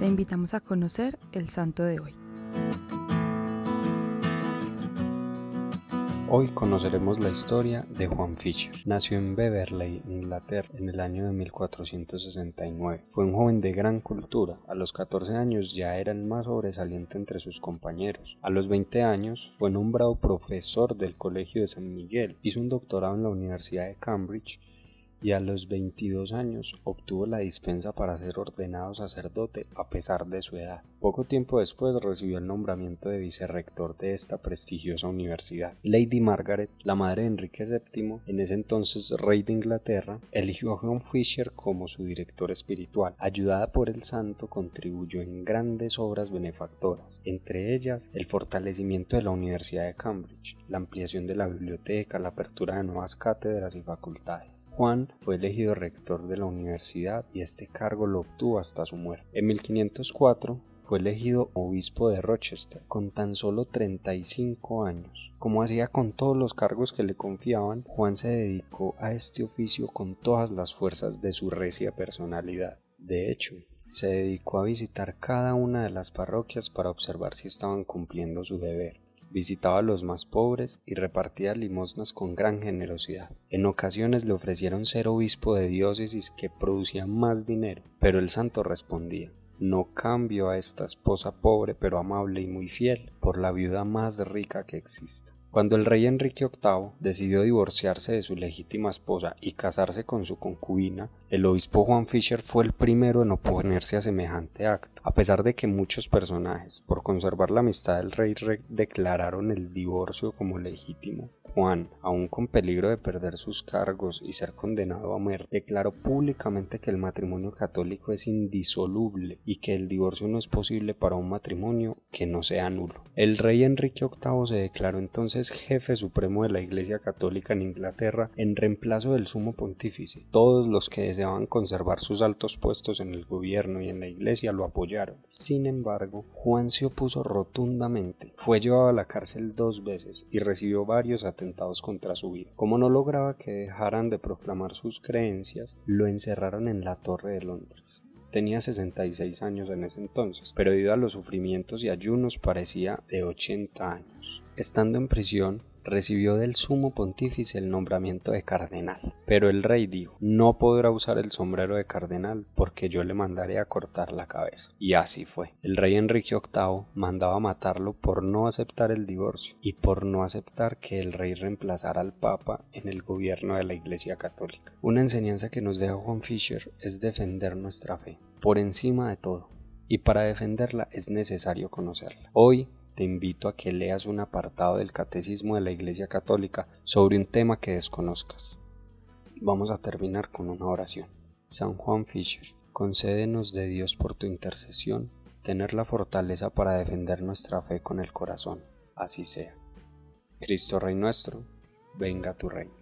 Te invitamos a conocer el santo de hoy. Hoy conoceremos la historia de Juan Fisher. Nació en Beverley, Inglaterra, en el año de 1469. Fue un joven de gran cultura. A los 14 años ya era el más sobresaliente entre sus compañeros. A los 20 años fue nombrado profesor del Colegio de San Miguel. Hizo un doctorado en la Universidad de Cambridge y a los 22 años obtuvo la dispensa para ser ordenado sacerdote a pesar de su edad. Poco tiempo después recibió el nombramiento de vicerrector de esta prestigiosa universidad. Lady Margaret, la madre de Enrique VII, en ese entonces rey de Inglaterra, eligió a John Fisher como su director espiritual. Ayudada por el santo, contribuyó en grandes obras benefactoras, entre ellas el fortalecimiento de la Universidad de Cambridge, la ampliación de la biblioteca, la apertura de nuevas cátedras y facultades. Juan fue elegido rector de la universidad y este cargo lo obtuvo hasta su muerte. En 1504, fue elegido obispo de Rochester con tan solo 35 años. Como hacía con todos los cargos que le confiaban, Juan se dedicó a este oficio con todas las fuerzas de su recia personalidad. De hecho, se dedicó a visitar cada una de las parroquias para observar si estaban cumpliendo su deber. Visitaba a los más pobres y repartía limosnas con gran generosidad. En ocasiones le ofrecieron ser obispo de diócesis que producía más dinero, pero el santo respondía no cambio a esta esposa pobre pero amable y muy fiel por la viuda más rica que exista. Cuando el rey Enrique VIII decidió divorciarse de su legítima esposa y casarse con su concubina, el obispo Juan Fisher fue el primero en oponerse a semejante acto, a pesar de que muchos personajes, por conservar la amistad del rey, declararon el divorcio como legítimo. Juan, aun con peligro de perder sus cargos y ser condenado a muerte, declaró públicamente que el matrimonio católico es indisoluble y que el divorcio no es posible para un matrimonio que no sea nulo. El rey Enrique VIII se declaró entonces jefe supremo de la Iglesia Católica en Inglaterra en reemplazo del sumo pontífice. Todos los que deseaban conservar sus altos puestos en el gobierno y en la Iglesia lo apoyaron. Sin embargo, Juan se opuso rotundamente. Fue llevado a la cárcel dos veces y recibió varios contra su vida. Como no lograba que dejaran de proclamar sus creencias, lo encerraron en la Torre de Londres. Tenía 66 años en ese entonces, pero debido a los sufrimientos y ayunos parecía de 80 años. Estando en prisión, recibió del sumo pontífice el nombramiento de cardenal. Pero el rey dijo, no podrá usar el sombrero de cardenal porque yo le mandaré a cortar la cabeza. Y así fue. El rey Enrique VIII mandaba matarlo por no aceptar el divorcio y por no aceptar que el rey reemplazara al papa en el gobierno de la Iglesia Católica. Una enseñanza que nos deja Juan Fisher es defender nuestra fe, por encima de todo. Y para defenderla es necesario conocerla. Hoy te invito a que leas un apartado del Catecismo de la Iglesia Católica sobre un tema que desconozcas. Vamos a terminar con una oración. San Juan Fisher, concédenos de Dios por tu intercesión tener la fortaleza para defender nuestra fe con el corazón. Así sea. Cristo Rey nuestro, venga tu reino.